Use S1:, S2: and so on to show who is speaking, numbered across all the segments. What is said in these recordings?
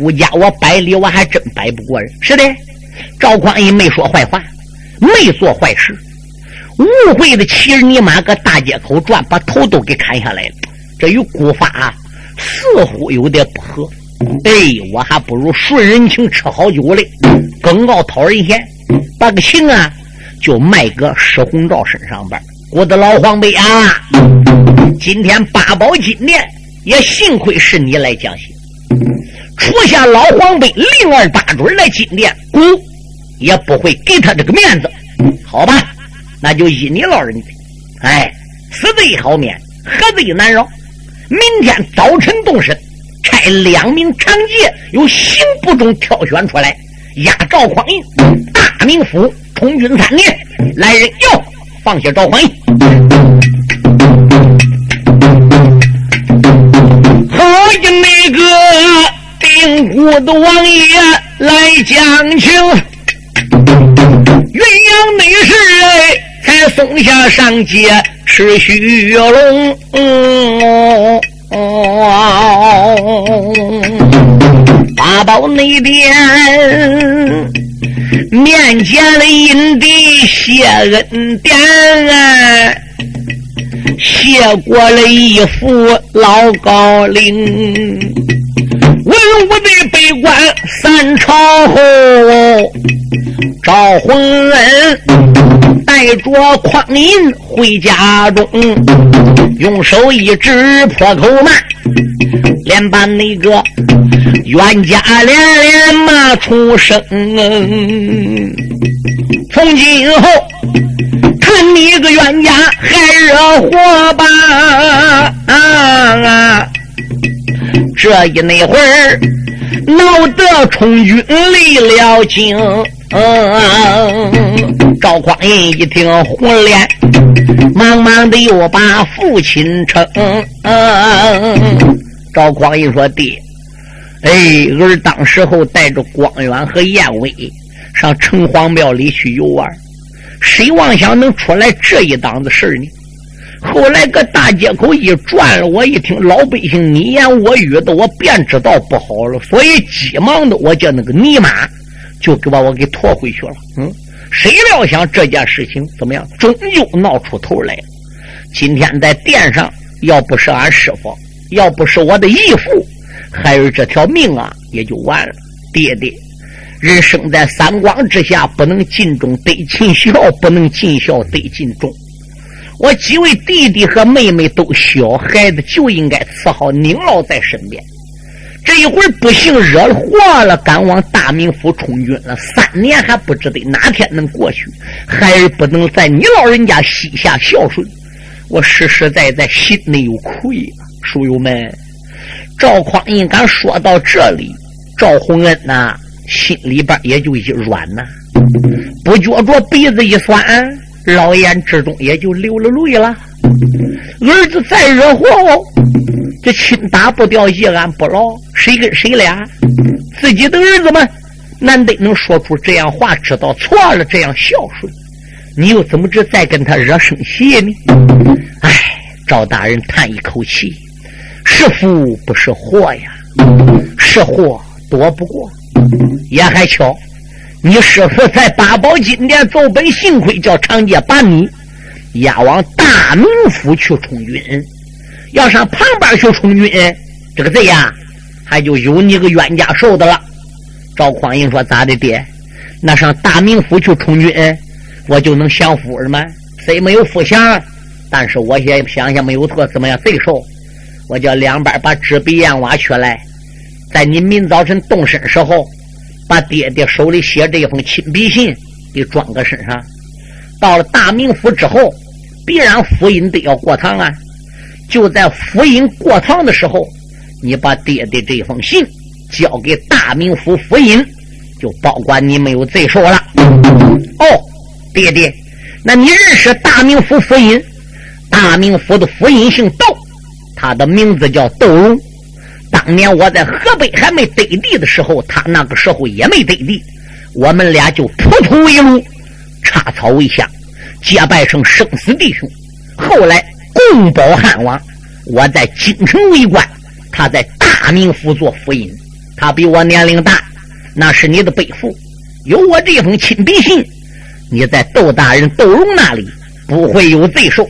S1: 顾家我摆里我还真摆不过人。是的，赵匡胤没说坏话，没做坏事。误会的骑着你马搁大街口转，把头都给砍下来了。这与古法似乎有点不合。哎，我还不如顺人情吃好酒嘞，更傲讨人嫌，把个情啊就卖搁施洪照身上边。我的老黄辈啊，今天八宝金殿也幸亏是你来讲信，除下老黄辈灵儿大准来金殿，姑也不会给他这个面子。好吧，那就依你老人家。哎，死贼好免，何罪难饶？明天早晨动身。差两名长杰由刑部中挑选出来，押赵匡胤大名府充军三年。来人，哟，放下赵匡胤。定国的王爷来讲情，鸳鸯内侍哎，才送下上街吃虚龙。八宝内殿面前的阴帝谢恩典，谢过了一副老高龄。文武的北关三朝后，赵洪恩带着匡胤回家中，用手一指破口骂，连把那个冤家连连骂出声。从今后看你个冤家还惹祸吧！啊啊！这一那会儿闹得充军离了京。赵匡胤一听红脸，忙忙的又把父亲称。赵匡胤说：“爹，哎，儿当时候带着光远和燕威上城隍庙里去游玩，谁妄想能出来这一档子事呢？后来搁大街口一转了，我一听老百姓你言我语的，我便知道不好了，所以急忙的我叫那个尼玛。”就给把我给拖回去了。嗯，谁料想这件事情怎么样？终究闹出头来了。今天在殿上，要不是俺师傅，要不是我的义父，孩儿这条命啊，也就完了。爹爹，人生在三光之下，不能尽忠得尽孝，不能尽孝得尽忠。我几位弟弟和妹妹都小孩子，就应该伺候您老在身边。这一会儿不幸惹了祸了，赶往大名府充军了。三年还不知道哪天能过去，孩儿不能在你老人家膝下孝顺，我实实在在心里有愧啊！书友们，赵匡胤敢说到这里，赵洪恩呐，心里边也就一软呐，不觉着鼻子一酸，老眼之中也就流了泪了。儿子再惹祸哦。这亲打不掉，一安不牢，谁跟谁俩？自己的儿子们难得能说出这样话，知道错了，这样孝顺，你又怎么着再跟他惹生气呢？唉，赵大人叹一口气，是福不是祸呀，是祸躲不过，也还巧，你师傅在八宝金殿奏本，幸亏叫长街把你押往大名府去充军。要上旁边去充军，这个贼呀，还就有你个冤家受的了。赵匡胤说：“咋的，爹？那上大名府去充军，我就能享福了吗？虽没有福享，但是我也想想没有错，怎么样贼受？我叫两边把纸笔砚瓦取来，在你明早晨动身时候，把爹爹手里写这封亲笔信给装个身上。到了大名府之后，必然府尹得要过堂啊。”就在府尹过堂的时候，你把爹爹这封信交给大名府府尹，就保管你没有罪受了。哦，爹爹，那你认识大名府府尹？大名府的府尹姓窦，他的名字叫窦荣。当年我在河北还没得地的时候，他那个时候也没得地，我们俩就扑突为庐，插草为香，结拜成生死弟兄。后来。共保汉王，我在京城为官，他在大名府做府尹。他比我年龄大，那是你的背负。有我这封亲笔信，你在窦大人窦荣那里不会有罪受。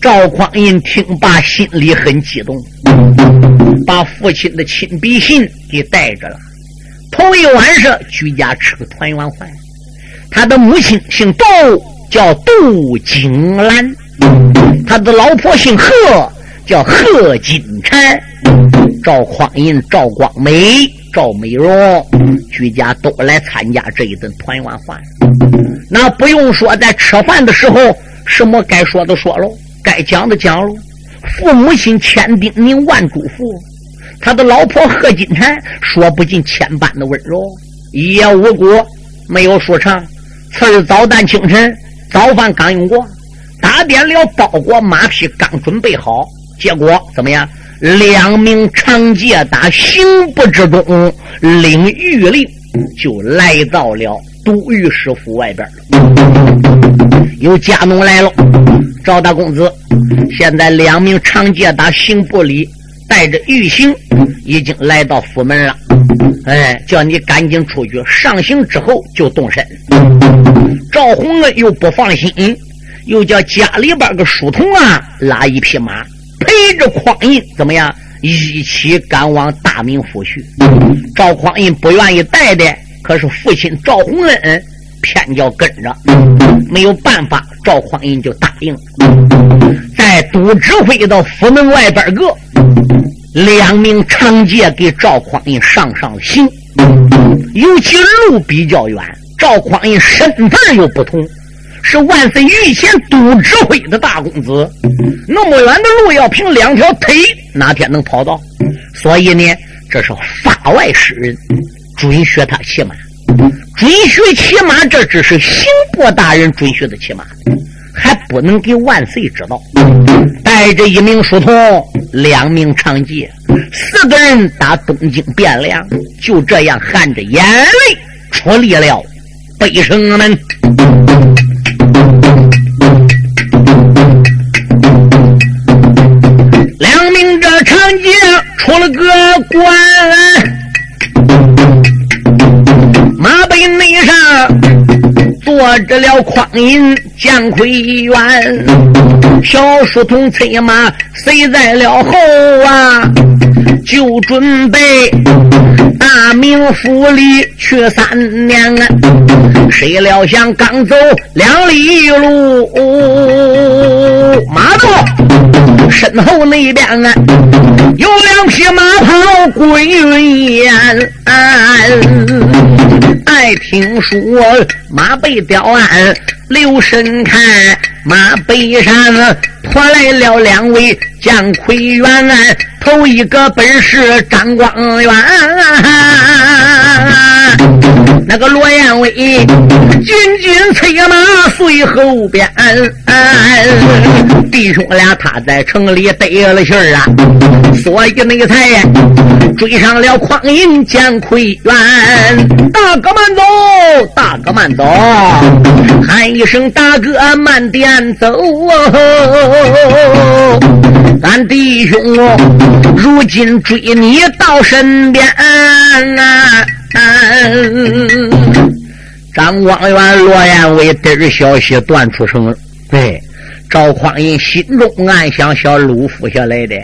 S1: 赵匡胤听罢，心里很激动，把父亲的亲笔信给带着了。头一晚上居家吃个团圆饭。他的母亲姓窦，叫窦金兰；他的老婆姓贺，叫贺金蝉。赵匡胤、赵光美、赵美容居家都来参加这一顿团圆饭。那不用说，在吃饭的时候，什么该说的说喽。该讲的讲了，父母亲千叮咛万嘱咐，他的老婆贺金蝉说不尽千般的温柔。一夜无果，没有说长。次日早旦清晨，早饭刚用过，打点了包裹，马匹刚准备好，结果怎么样？两名长戒打刑部之中领御令，就来到了都御史府外边有家奴来了。赵大公子，现在两名长戒打刑部里带着御刑，已经来到府门了。哎，叫你赶紧出去上刑之后就动身。赵洪恩又不放心，又叫家里边个书童啊拉一匹马，陪着匡胤怎么样一起赶往大明府去。赵匡胤不愿意带的，可是父亲赵洪恩偏要跟着，没有办法。赵匡胤就答应，在都指挥到府门外边个两名长戒给赵匡胤上上刑，尤其路比较远，赵匡胤身份又不同，是万岁御前都指挥的大公子，那么远的路要凭两条腿，哪天能跑到？所以呢，这是法外使人准许他骑马。准许骑马，这只是刑部大人准许的骑马，还不能给万岁知道。带着一名书童，两名长戒，四个人打东京汴梁，就这样含着眼泪出力了北城门。两名这长戒出了个关。着了匡胤姜奎元，小书童催马随在了后啊，就准备大明府里去三年啊。谁料想刚走两里路，马到身后那边啊，有两匹马跑归云烟。爱听说马背雕鞍，留神看马背上驮来了两位将魁元，头一个本是张光远。那个罗延威紧紧催马随后边，弟兄俩他在城里得了信儿啊，所以那才追上了匡胤见奎元。大哥慢走，大哥慢走，喊一声大哥慢点走，俺弟兄如今追你到身边啊。张光远、罗延伟得知消息断出城，对赵匡胤心中暗想：小鲁夫下来的，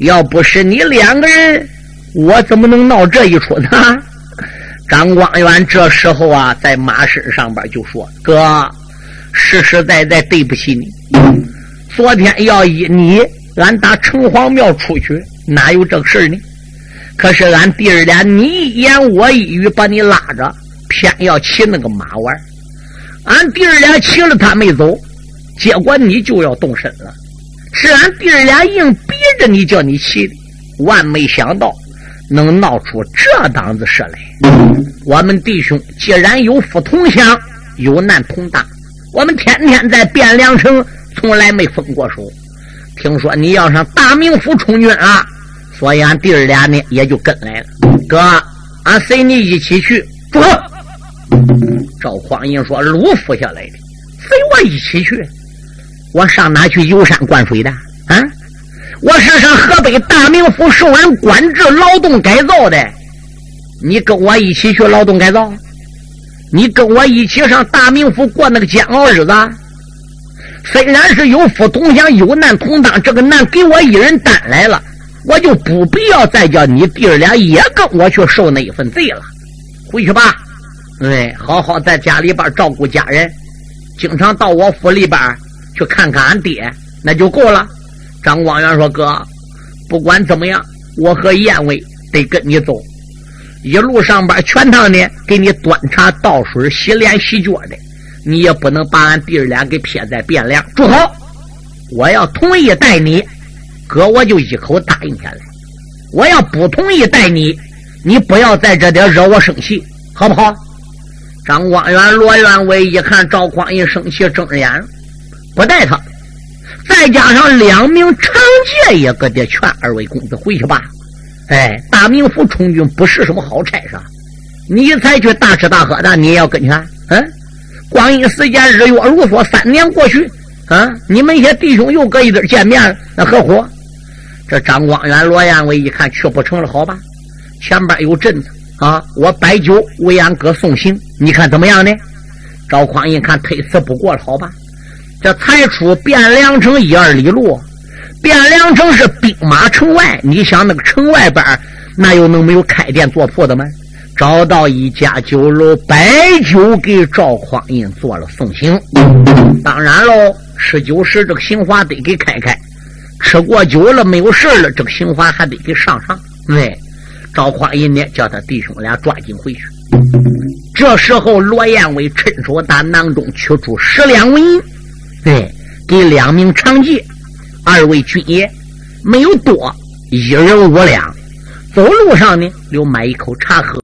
S1: 要不是你两个人，我怎么能闹这一出呢？张光远这时候啊，在马身上边就说：“哥，实实在在对不起你。昨天要依你，俺打城隍庙出去，哪有这个事呢？”可是俺弟儿俩你一言我一语把你拉着，偏要骑那个马玩俺弟儿俩骑了他没走，结果你就要动身了。是俺弟儿俩硬逼着你叫你骑的，万没想到能闹出这档子事来。我们弟兄既然有福同享，有难同当，我们天天在汴梁城从来没分过手。听说你要上大名府充军啊？所以俺弟儿俩呢也就跟来了。哥，俺随你一起去。住口！赵匡胤说：“鲁府下来的，随我一起去。我上哪去游山灌水的？啊？我是上河北大名府受人官制劳动改造的。你跟我一起去劳动改造，你跟我一起上大名府过那个煎熬日子。虽然是有福同享，有难同当，这个难给我一人担来了，我就不必要再叫你弟儿俩也跟我去受那一份罪了。回去吧，哎，好好在家里边照顾家人，经常到我府里边去看看俺爹，那就够了。张光远说：“哥，不管怎么样，我和燕威得跟你走。一路上边全趟呢，给你端茶倒水、洗脸洗脚的。”你也不能把俺弟儿俩给撇在汴梁。住口！我要同意带你，哥我就一口答应下来。我要不同意带你，你不要在这点惹我生气，好不好？张光远、罗元伟一看赵匡胤生气，睁着眼，不带他。再加上两名长戒也搁这劝二位公子回去吧。哎，大名府充军不是什么好差事，你才去大吃大喝的，你也要跟去？嗯？光阴时间日月如梭，三年过去，啊，你们一些弟兄又搁一堆见面，那何苦？这张光远、罗延伟一看去不成了，好吧，前边有阵子啊，我摆酒为俺哥送行，你看怎么样呢？赵匡胤看推辞不过了，好吧，这才出汴梁城一二里路，汴梁城是兵马城外，你想那个城外边那又能没有开店做铺的吗？找到一家酒楼，摆酒给赵匡胤做了送行。当然喽，吃酒时这个行华得给开开，吃过酒了没有事了，这个邢华还得给上上。哎，赵匡胤呢，叫他弟兄俩抓紧回去。这时候，罗延伟趁手打囊中取出十两纹银，哎，给两名长戒，二位军爷没有多，一人五两。走路上呢，留买一口茶喝。